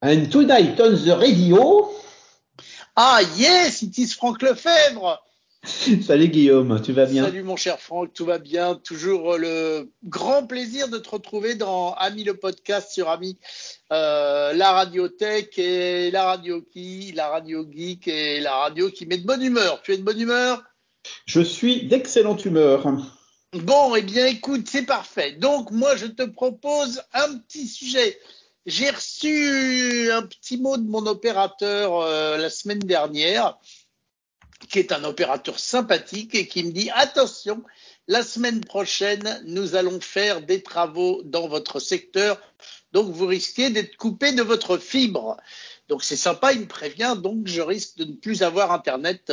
And tonight on the radio. Ah yes, it is Franck Lefebvre. Salut Guillaume, tu vas bien? Salut mon cher Franck, tout va bien. Toujours euh, le grand plaisir de te retrouver dans Ami le podcast sur Ami, euh, la radiothèque et la radio qui, la radio geek et la radio qui met de bonne humeur. Tu es de bonne humeur? Je suis d'excellente humeur. Bon, eh bien écoute, c'est parfait. Donc moi je te propose un petit sujet. J'ai reçu un petit mot de mon opérateur euh, la semaine dernière, qui est un opérateur sympathique et qui me dit attention, la semaine prochaine, nous allons faire des travaux dans votre secteur, donc vous risquez d'être coupé de votre fibre. Donc c'est sympa, il me prévient, donc je risque de ne plus avoir Internet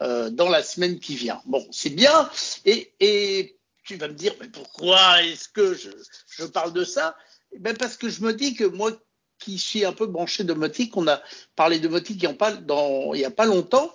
euh, dans la semaine qui vient. Bon, c'est bien. Et, tu vas me dire, mais pourquoi est-ce que je parle de ça? Ben Parce que je me dis que moi qui suis un peu branché domotique, on a parlé de domotique il n'y a, pas, longtemps,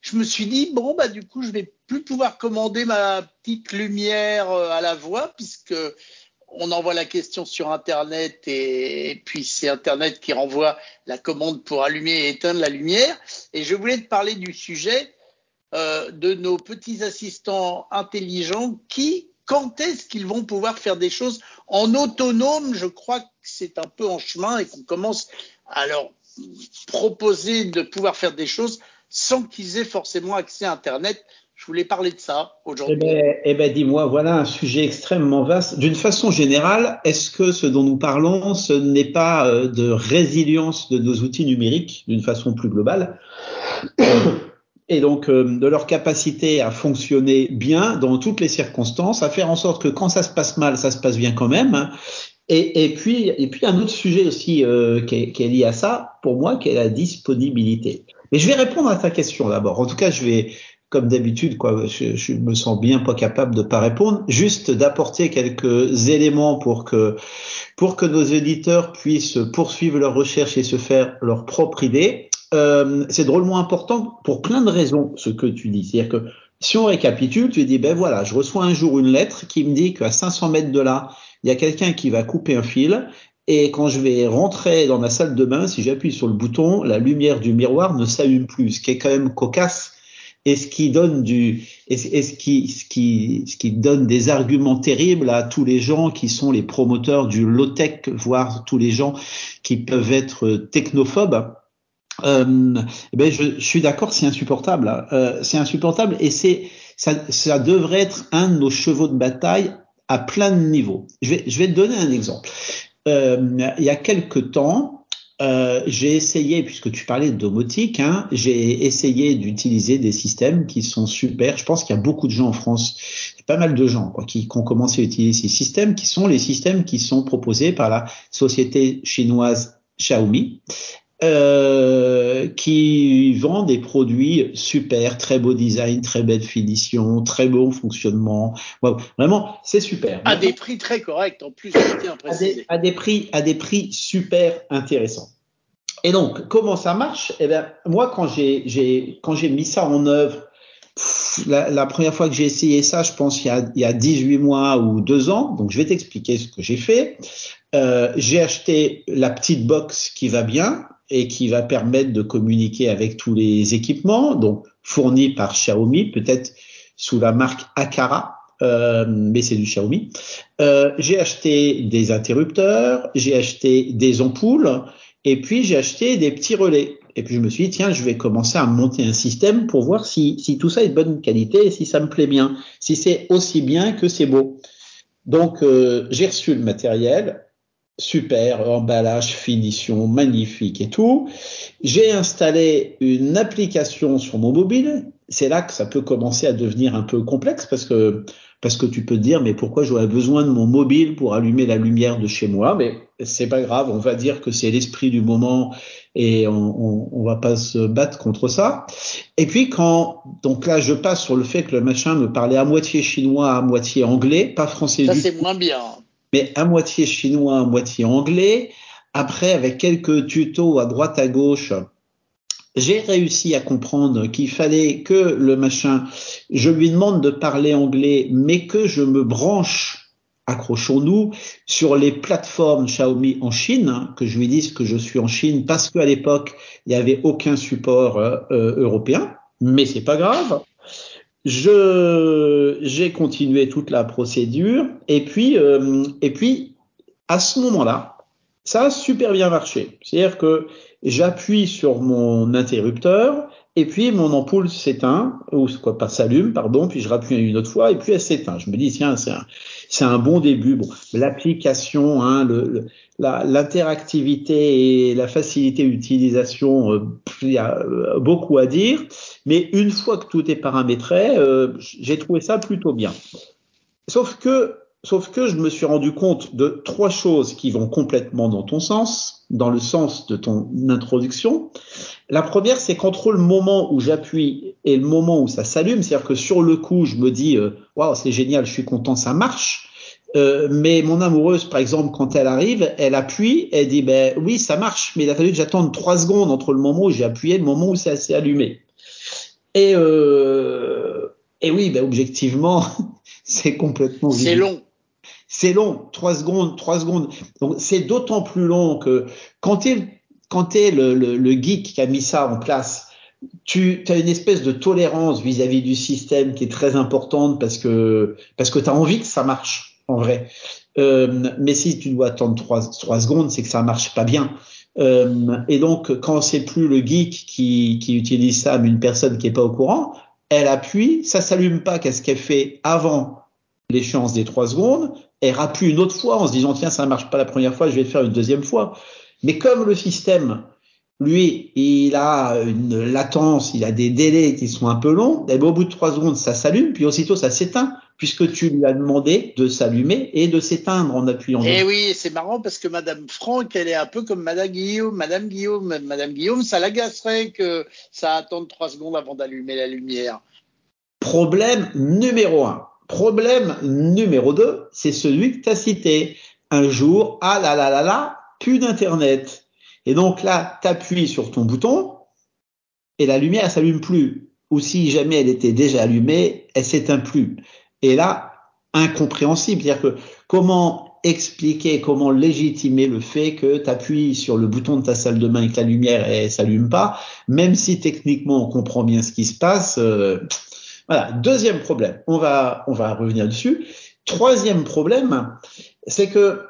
je me suis dit, bon, bah, du coup, je vais plus pouvoir commander ma petite lumière euh, à la voix puisque on envoie la question sur Internet et, puis c'est Internet qui renvoie la commande pour allumer et éteindre la lumière. Et je voulais te parler du sujet euh, de nos petits assistants intelligents qui quand est-ce qu'ils vont pouvoir faire des choses en autonome? Je crois que c'est un peu en chemin et qu'on commence à leur proposer de pouvoir faire des choses sans qu'ils aient forcément accès à Internet. Je voulais parler de ça aujourd'hui. Eh ben, eh ben dis-moi, voilà un sujet extrêmement vaste. D'une façon générale, est-ce que ce dont nous parlons, ce n'est pas euh, de résilience de nos outils numériques d'une façon plus globale? Et donc euh, de leur capacité à fonctionner bien dans toutes les circonstances, à faire en sorte que quand ça se passe mal, ça se passe bien quand même. Et, et puis, et puis un autre sujet aussi euh, qui, est, qui, est, lié à ça, pour moi, qui est la disponibilité. Mais je vais répondre à ta question d'abord. En tout cas, je vais, comme d'habitude, quoi, je, je, me sens bien pas capable de pas répondre, juste d'apporter quelques éléments pour que pour que nos éditeurs puissent poursuivre leurs recherches et se faire leur propre idée. Euh, c'est drôlement important pour plein de raisons ce que tu dis. C'est-à-dire que si on récapitule, tu dis ben voilà, je reçois un jour une lettre qui me dit qu'à 500 mètres de là, il y a quelqu'un qui va couper un fil. Et quand je vais rentrer dans ma salle de bain, si j'appuie sur le bouton, la lumière du miroir ne s'allume plus, ce qui est quand même cocasse et ce qui donne du et, ce qui ce qui ce qui donne des arguments terribles à tous les gens qui sont les promoteurs du low tech voire tous les gens qui peuvent être technophobes euh, eh ben je, suis d'accord, c'est insupportable. Euh, c'est insupportable et c'est ça, devrait être un de nos chevaux de bataille à plein de niveaux. Je vais, te donner un exemple. Euh, il y a quelque temps, j'ai essayé, puisque tu parlais de domotique, hein, j'ai essayé d'utiliser des systèmes qui sont super. Je pense qu'il y a beaucoup de gens en France, pas mal de gens quoi, qui ont commencé à utiliser ces systèmes, qui sont les systèmes qui sont proposés par la société chinoise Xiaomi euh, qui vend des produits super, très beau design, très belle finition, très bon fonctionnement. Wow, vraiment, c'est super. À des prix très corrects en plus, à des, à des prix, à des prix super intéressants. Et donc, comment ça marche? Eh bien, moi, quand j'ai, quand j'ai mis ça en œuvre, pff, la, la, première fois que j'ai essayé ça, je pense il y, a, il y a 18 mois ou deux ans. Donc, je vais t'expliquer ce que j'ai fait. Euh, j'ai acheté la petite box qui va bien, et qui va permettre de communiquer avec tous les équipements, donc fournis par Xiaomi, peut-être sous la marque Akara, euh, mais c'est du Xiaomi. Euh, j'ai acheté des interrupteurs, j'ai acheté des ampoules, et puis j'ai acheté des petits relais. Et puis je me suis dit, tiens, je vais commencer à monter un système pour voir si, si tout ça est de bonne qualité et si ça me plaît bien, si c'est aussi bien que c'est beau. Donc euh, j'ai reçu le matériel, super, emballage, finition, magnifique et tout. J'ai installé une application sur mon mobile. C'est là que ça peut commencer à devenir un peu complexe parce que parce que tu peux te dire mais pourquoi j'aurais besoin de mon mobile pour allumer la lumière de chez moi? Mais c'est pas grave, on va dire que c'est l'esprit du moment et on, on, on, va pas se battre contre ça. Et puis quand donc là je passe sur le fait que le machin me parlait à moitié chinois, à moitié anglais, pas français. Ça c'est moins bien mais à moitié chinois, à moitié anglais. Après, avec quelques tutos à droite à gauche, j'ai réussi à comprendre qu'il fallait que le machin, je lui demande de parler anglais, mais que je me branche accrochons-nous, sur les plateformes Xiaomi en Chine, hein, que je lui dise que je suis en Chine parce qu'à l'époque, il n'y avait aucun support euh, euh, européen, mais c'est pas grave. Je j'ai continué toute la procédure et puis euh, et puis à ce moment-là, ça a super bien marché. C'est-à-dire que j'appuie sur mon interrupteur et puis mon ampoule s'éteint ou quoi pas s'allume pardon, puis je rappuie une autre fois et puis elle s'éteint. Je me dis tiens c'est un c'est un bon début. Bon, l'application, hein, le, l'interactivité et la facilité d'utilisation, euh, il y a euh, beaucoup à dire. Mais une fois que tout est paramétré, euh, j'ai trouvé ça plutôt bien. Sauf que, sauf que je me suis rendu compte de trois choses qui vont complètement dans ton sens, dans le sens de ton introduction. La première, c'est qu'entre le moment où j'appuie et le moment où ça s'allume, c'est-à-dire que sur le coup, je me dis, waouh, c'est génial, je suis content, ça marche. Euh, mais mon amoureuse, par exemple, quand elle arrive, elle appuie, elle dit ben oui, ça marche, mais il a fallu que j'attende trois secondes entre le moment où j'ai appuyé et le moment où ça s'est allumé. Et euh, et oui, ben objectivement, c'est complètement. C'est long. C'est long, trois secondes, trois secondes. Donc c'est d'autant plus long que quand tu quand es le, le, le geek qui a mis ça en place, tu as une espèce de tolérance vis-à-vis -vis du système qui est très importante parce que parce que tu as envie que ça marche en vrai. Euh, mais si tu dois attendre trois, trois secondes, c'est que ça marche pas bien. Euh, et donc, quand c'est plus le geek qui, qui utilise ça, mais une personne qui est pas au courant, elle appuie, ça s'allume pas. Qu'est-ce qu'elle fait avant l'échéance des trois secondes Elle appuie une autre fois en se disant tiens, ça marche pas la première fois, je vais le faire une deuxième fois. Mais comme le système lui, il a une latence, il a des délais qui sont un peu longs. Et ben, au bout de trois secondes, ça s'allume, puis aussitôt ça s'éteint puisque tu lui as demandé de s'allumer et de s'éteindre en appuyant. Eh oui, c'est marrant parce que Madame Franck, elle est un peu comme Madame Guillaume. Madame Guillaume, Madame Guillaume, ça l'agacerait que ça attende trois secondes avant d'allumer la lumière. Problème numéro un. Problème numéro deux, c'est celui que tu as cité. Un jour, ah là là là là, plus d'internet. Et donc là, tu appuies sur ton bouton et la lumière s'allume plus. Ou si jamais elle était déjà allumée, elle s'éteint plus. Et là, incompréhensible. C'est-à-dire que comment expliquer, comment légitimer le fait que tu appuies sur le bouton de ta salle de bain et que la lumière ne s'allume pas, même si techniquement on comprend bien ce qui se passe. Euh, voilà. Deuxième problème, on va, on va revenir dessus. Troisième problème, c'est que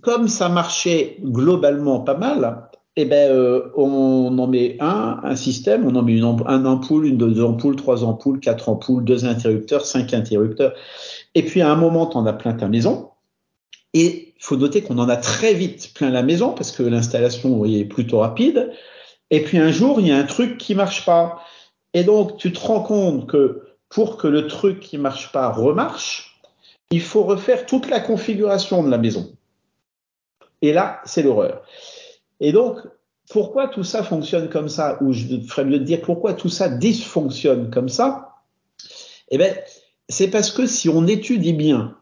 comme ça marchait globalement pas mal, eh ben, euh, on en met un, un système, on en met une, un ampoule, une deux ampoules, trois ampoules, quatre ampoules, deux interrupteurs, cinq interrupteurs. Et puis à un moment, tu en as plein ta maison. Et faut noter qu'on en a très vite plein la maison parce que l'installation est plutôt rapide. Et puis un jour, il y a un truc qui marche pas. Et donc, tu te rends compte que pour que le truc qui marche pas remarche, il faut refaire toute la configuration de la maison. Et là, c'est l'horreur. Et donc, pourquoi tout ça fonctionne comme ça Ou je ferais mieux de dire pourquoi tout ça dysfonctionne comme ça? Eh bien, c'est parce que si on étudie bien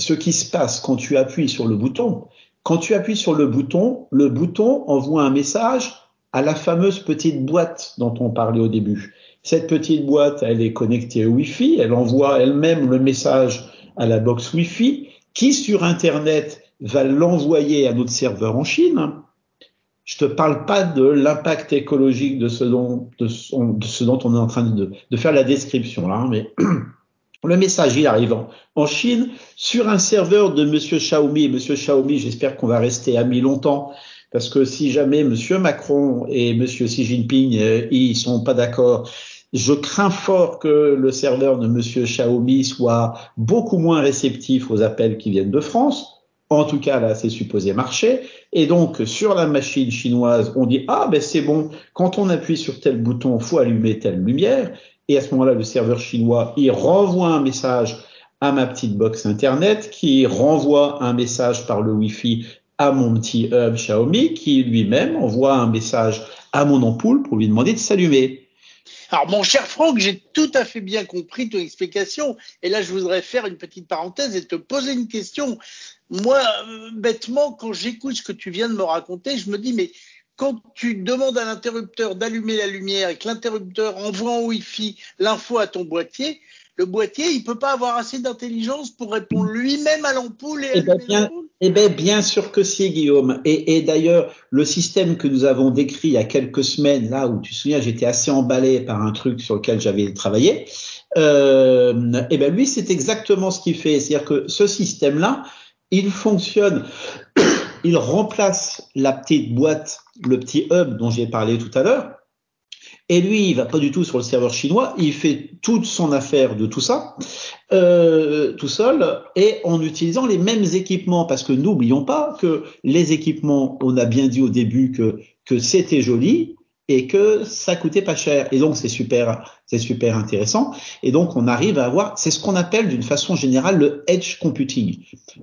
ce qui se passe quand tu appuies sur le bouton, quand tu appuies sur le bouton, le bouton envoie un message à la fameuse petite boîte dont on parlait au début. Cette petite boîte, elle est connectée au Wi-Fi, elle envoie elle-même le message à la box Wi-Fi, qui sur Internet va l'envoyer à notre serveur en Chine, je te parle pas de l'impact écologique de ce dont, de, ce dont on est en train de, faire la description là, hein, mais le message il arrive en, Chine sur un serveur de Monsieur Xiaomi. Monsieur Xiaomi, j'espère qu'on va rester amis longtemps parce que si jamais Monsieur Macron et Monsieur Xi Jinping euh, ils sont pas d'accord, je crains fort que le serveur de Monsieur Xiaomi soit beaucoup moins réceptif aux appels qui viennent de France. En tout cas, là, c'est supposé marcher. Et donc, sur la machine chinoise, on dit, ah, ben c'est bon, quand on appuie sur tel bouton, faut allumer telle lumière. Et à ce moment-là, le serveur chinois, il renvoie un message à ma petite box Internet, qui renvoie un message par le Wi-Fi à mon petit hub Xiaomi, qui lui-même envoie un message à mon ampoule pour lui demander de s'allumer. Alors, mon cher Franck, j'ai tout à fait bien compris ton explication. Et là, je voudrais faire une petite parenthèse et te poser une question. Moi, euh, bêtement, quand j'écoute ce que tu viens de me raconter, je me dis, mais quand tu demandes à l'interrupteur d'allumer la lumière et que l'interrupteur envoie en Wi-Fi l'info à ton boîtier, le boîtier, il peut pas avoir assez d'intelligence pour répondre lui-même à l'ampoule et eh ben, allumer bien, l'ampoule eh bien, bien sûr que si, Guillaume. Et, et d'ailleurs, le système que nous avons décrit il y a quelques semaines, là où tu te souviens, j'étais assez emballé par un truc sur lequel j'avais travaillé. Euh, eh ben lui, c'est exactement ce qu'il fait. C'est-à-dire que ce système-là, il fonctionne, il remplace la petite boîte, le petit hub dont j'ai parlé tout à l'heure. Et lui, il va pas du tout sur le serveur chinois, il fait toute son affaire de tout ça, euh, tout seul, et en utilisant les mêmes équipements, parce que n'oublions pas que les équipements, on a bien dit au début que, que c'était joli, et que ça coûtait pas cher. Et donc c'est super, c'est super intéressant. Et donc on arrive à avoir, c'est ce qu'on appelle d'une façon générale le edge computing.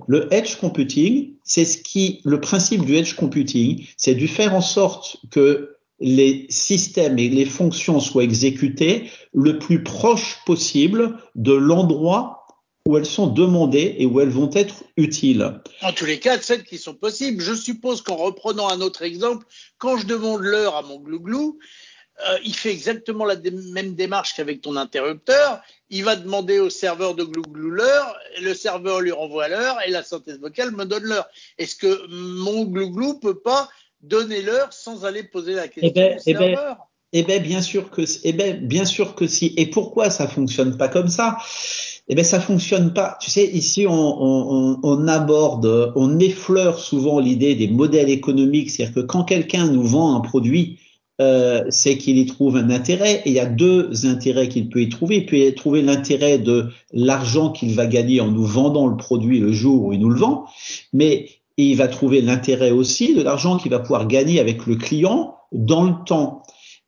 Le edge computing, c'est ce qui, le principe du edge computing, c'est de faire en sorte que les systèmes et les fonctions soient exécutées le plus proche possible de l'endroit où elles sont demandées et où elles vont être utiles. En tous les cas, celles qui sont possibles. Je suppose qu'en reprenant un autre exemple, quand je demande l'heure à mon glouglou, euh, il fait exactement la même démarche qu'avec ton interrupteur. Il va demander au serveur de glouglou l'heure, le serveur lui renvoie l'heure et la synthèse vocale me donne l'heure. Est-ce que mon glouglou peut pas donner l'heure sans aller poser la question eh ben, au serveur? eh ben, bien sûr que, eh ben, bien sûr que si. Et pourquoi ça fonctionne pas comme ça? Eh ben, ça fonctionne pas. Tu sais, ici, on, on, on aborde, on effleure souvent l'idée des modèles économiques, c'est-à-dire que quand quelqu'un nous vend un produit, euh, c'est qu'il y trouve un intérêt. Et il y a deux intérêts qu'il peut y trouver. Il peut y trouver l'intérêt de l'argent qu'il va gagner en nous vendant le produit le jour où il nous le vend, mais il va trouver l'intérêt aussi de l'argent qu'il va pouvoir gagner avec le client dans le temps.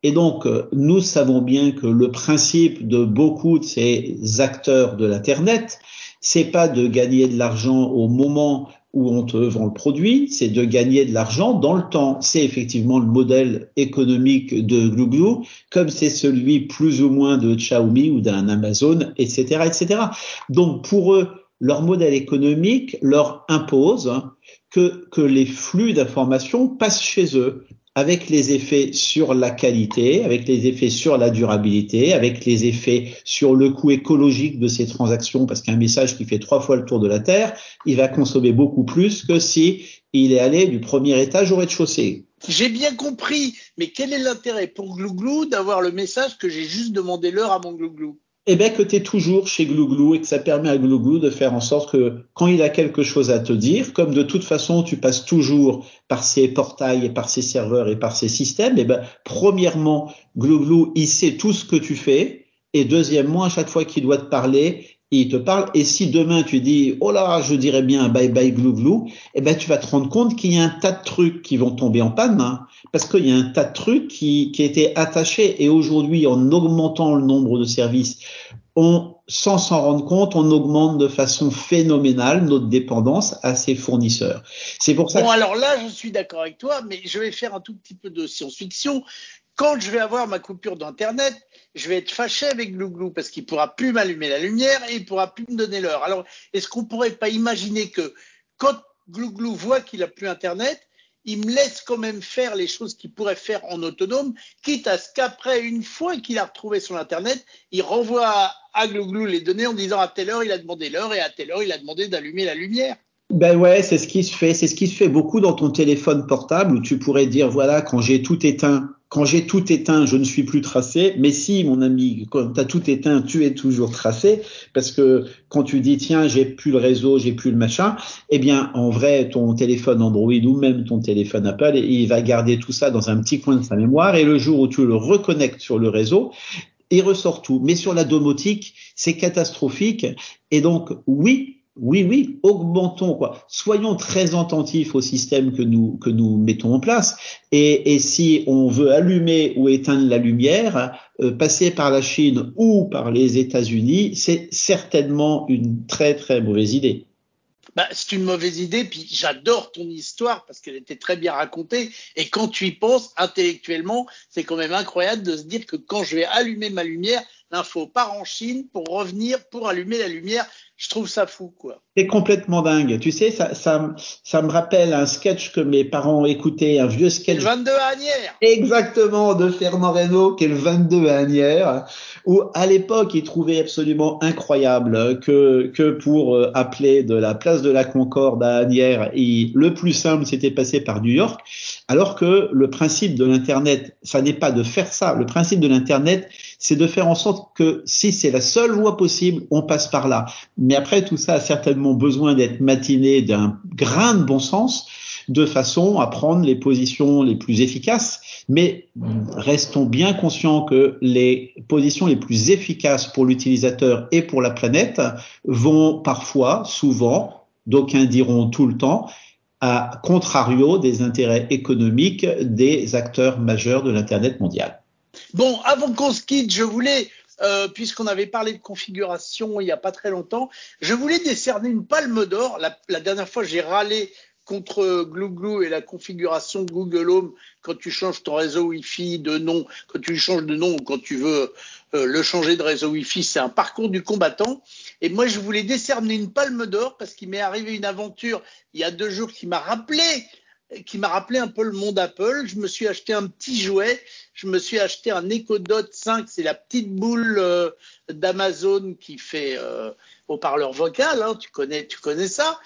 Et donc, nous savons bien que le principe de beaucoup de ces acteurs de l'Internet, c'est pas de gagner de l'argent au moment où on te vend le produit, c'est de gagner de l'argent dans le temps. C'est effectivement le modèle économique de Glouglou, comme c'est celui plus ou moins de Xiaomi ou d'un Amazon, etc., etc. Donc, pour eux, leur modèle économique leur impose que, que les flux d'informations passent chez eux avec les effets sur la qualité, avec les effets sur la durabilité, avec les effets sur le coût écologique de ces transactions, parce qu'un message qui fait trois fois le tour de la Terre, il va consommer beaucoup plus que si il est allé du premier étage au rez-de-chaussée. J'ai bien compris, mais quel est l'intérêt pour Glouglou d'avoir le message que j'ai juste demandé l'heure à mon Glouglou? Eh bien que tu es toujours chez Glouglou et que ça permet à Glouglou de faire en sorte que quand il a quelque chose à te dire, comme de toute façon tu passes toujours par ses portails et par ses serveurs et par ses systèmes, eh ben premièrement, Glouglou, il sait tout ce que tu fais et deuxièmement, à chaque fois qu'il doit te parler, il te parle. Et si demain tu dis, oh là, je dirais bien bye bye glou eh ben tu vas te rendre compte qu'il y a un tas de trucs qui vont tomber en panne, hein, parce qu'il y a un tas de trucs qui, qui étaient attachés. Et aujourd'hui, en augmentant le nombre de services, on, sans s'en rendre compte, on augmente de façon phénoménale notre dépendance à ces fournisseurs. C'est pour ça. Bon, alors là, je suis d'accord avec toi, mais je vais faire un tout petit peu de science-fiction. Quand je vais avoir ma coupure d'Internet, je vais être fâché avec Glouglou parce qu'il pourra plus m'allumer la lumière et il pourra plus me donner l'heure. Alors, est-ce qu'on pourrait pas imaginer que quand Glouglou voit qu'il a plus Internet, il me laisse quand même faire les choses qu'il pourrait faire en autonome, quitte à ce qu'après, une fois qu'il a retrouvé son Internet, il renvoie à Glouglou les données en disant à telle heure il a demandé l'heure et à telle heure il a demandé d'allumer la lumière. Ben ouais, c'est ce qui se fait. C'est ce qui se fait beaucoup dans ton téléphone portable où tu pourrais dire voilà, quand j'ai tout éteint, quand j'ai tout éteint, je ne suis plus tracé. Mais si, mon ami, quand tu as tout éteint, tu es toujours tracé parce que quand tu dis tiens, j'ai plus le réseau, j'ai plus le machin, eh bien, en vrai, ton téléphone Android ou même ton téléphone Apple, il va garder tout ça dans un petit coin de sa mémoire et le jour où tu le reconnectes sur le réseau, il ressort tout. Mais sur la domotique, c'est catastrophique. Et donc, oui, oui, oui, augmentons quoi. Soyons très attentifs au système que nous que nous mettons en place. Et, si on veut allumer ou éteindre la lumière, euh, passer par la Chine ou par les États-Unis, c'est certainement une très très mauvaise idée. Bah, c'est une mauvaise idée, puis j'adore ton histoire parce qu'elle était très bien racontée. Et quand tu y penses intellectuellement, c'est quand même incroyable de se dire que quand je vais allumer ma lumière, l'info part en Chine pour revenir, pour allumer la lumière. Je trouve ça fou, quoi. C'est complètement dingue. Tu sais, ça, ça, ça me rappelle un sketch que mes parents ont écouté, un vieux sketch. Le 22 à Agnières. Exactement, de Fernand Reynaud, qui est le 22 à Agnières, où à l'époque, il trouvait absolument incroyable que, que pour euh, appeler de la place de la Concorde à Agnières, le plus simple, c'était passer par New York, alors que le principe de l'Internet, ça n'est pas de faire ça. Le principe de l'Internet, c'est de faire en sorte que si c'est la seule voie possible, on passe par là. Mais après, tout ça a certainement besoin d'être matiné d'un grain de bon sens de façon à prendre les positions les plus efficaces. Mais restons bien conscients que les positions les plus efficaces pour l'utilisateur et pour la planète vont parfois, souvent, d'aucuns diront tout le temps, à contrario des intérêts économiques des acteurs majeurs de l'Internet mondial. Bon, avant qu'on se quitte, je voulais, euh, puisqu'on avait parlé de configuration il n'y a pas très longtemps, je voulais décerner une palme d'or. La, la, dernière fois, j'ai râlé contre Glue et la configuration Google Home quand tu changes ton réseau Wi-Fi de nom, quand tu changes de nom ou quand tu veux euh, le changer de réseau Wi-Fi, c'est un parcours du combattant. Et moi, je voulais décerner une palme d'or parce qu'il m'est arrivé une aventure il y a deux jours qui m'a rappelé qui m'a rappelé un peu le monde Apple. Je me suis acheté un petit jouet. Je me suis acheté un Echo Dot 5. C'est la petite boule euh, d'Amazon qui fait euh, haut-parleur vocal. Hein. Tu connais, tu connais ça.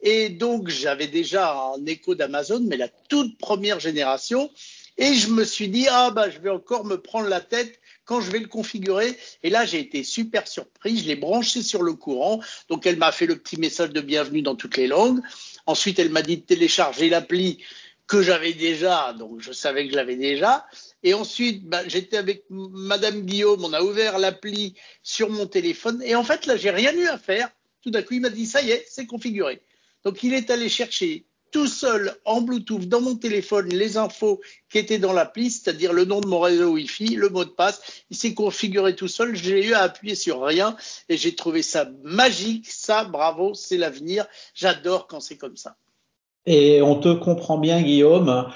Et donc j'avais déjà un Echo d'Amazon, mais la toute première génération. Et je me suis dit ah bah je vais encore me prendre la tête quand je vais le configurer. Et là, j'ai été super surpris. Je l'ai branché sur le courant. Donc, elle m'a fait le petit message de bienvenue dans toutes les langues. Ensuite, elle m'a dit de télécharger l'appli que j'avais déjà, donc je savais que je l'avais déjà. Et ensuite, bah, j'étais avec Madame Guillaume, on a ouvert l'appli sur mon téléphone. Et en fait, là, j'ai rien eu à faire. Tout d'un coup, il m'a dit, ça y est, c'est configuré. Donc, il est allé chercher tout seul en Bluetooth dans mon téléphone les infos qui étaient dans l'appli, c'est-à-dire le nom de mon réseau Wi-Fi, le mot de passe. Il s'est configuré tout seul. J'ai eu à appuyer sur rien et j'ai trouvé ça magique. Ça, bravo, c'est l'avenir. J'adore quand c'est comme ça. Et on te comprend bien, Guillaume.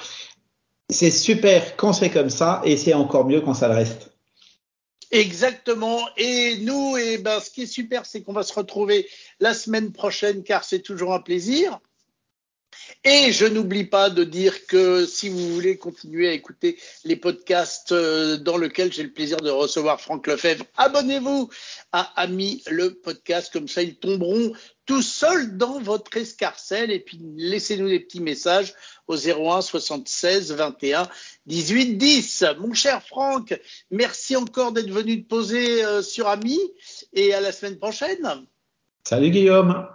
C'est super quand c'est comme ça et c'est encore mieux quand ça le reste. Exactement. Et nous, et eh ben, ce qui est super, c'est qu'on va se retrouver la semaine prochaine car c'est toujours un plaisir. Et je n'oublie pas de dire que si vous voulez continuer à écouter les podcasts euh, dans lesquels j'ai le plaisir de recevoir Franck Lefebvre, abonnez-vous à Ami le podcast, comme ça ils tomberont tout seuls dans votre escarcelle et puis laissez-nous des petits messages au 01 76 21 18 10. Mon cher Franck, merci encore d'être venu te poser euh, sur Ami et à la semaine prochaine. Salut Guillaume.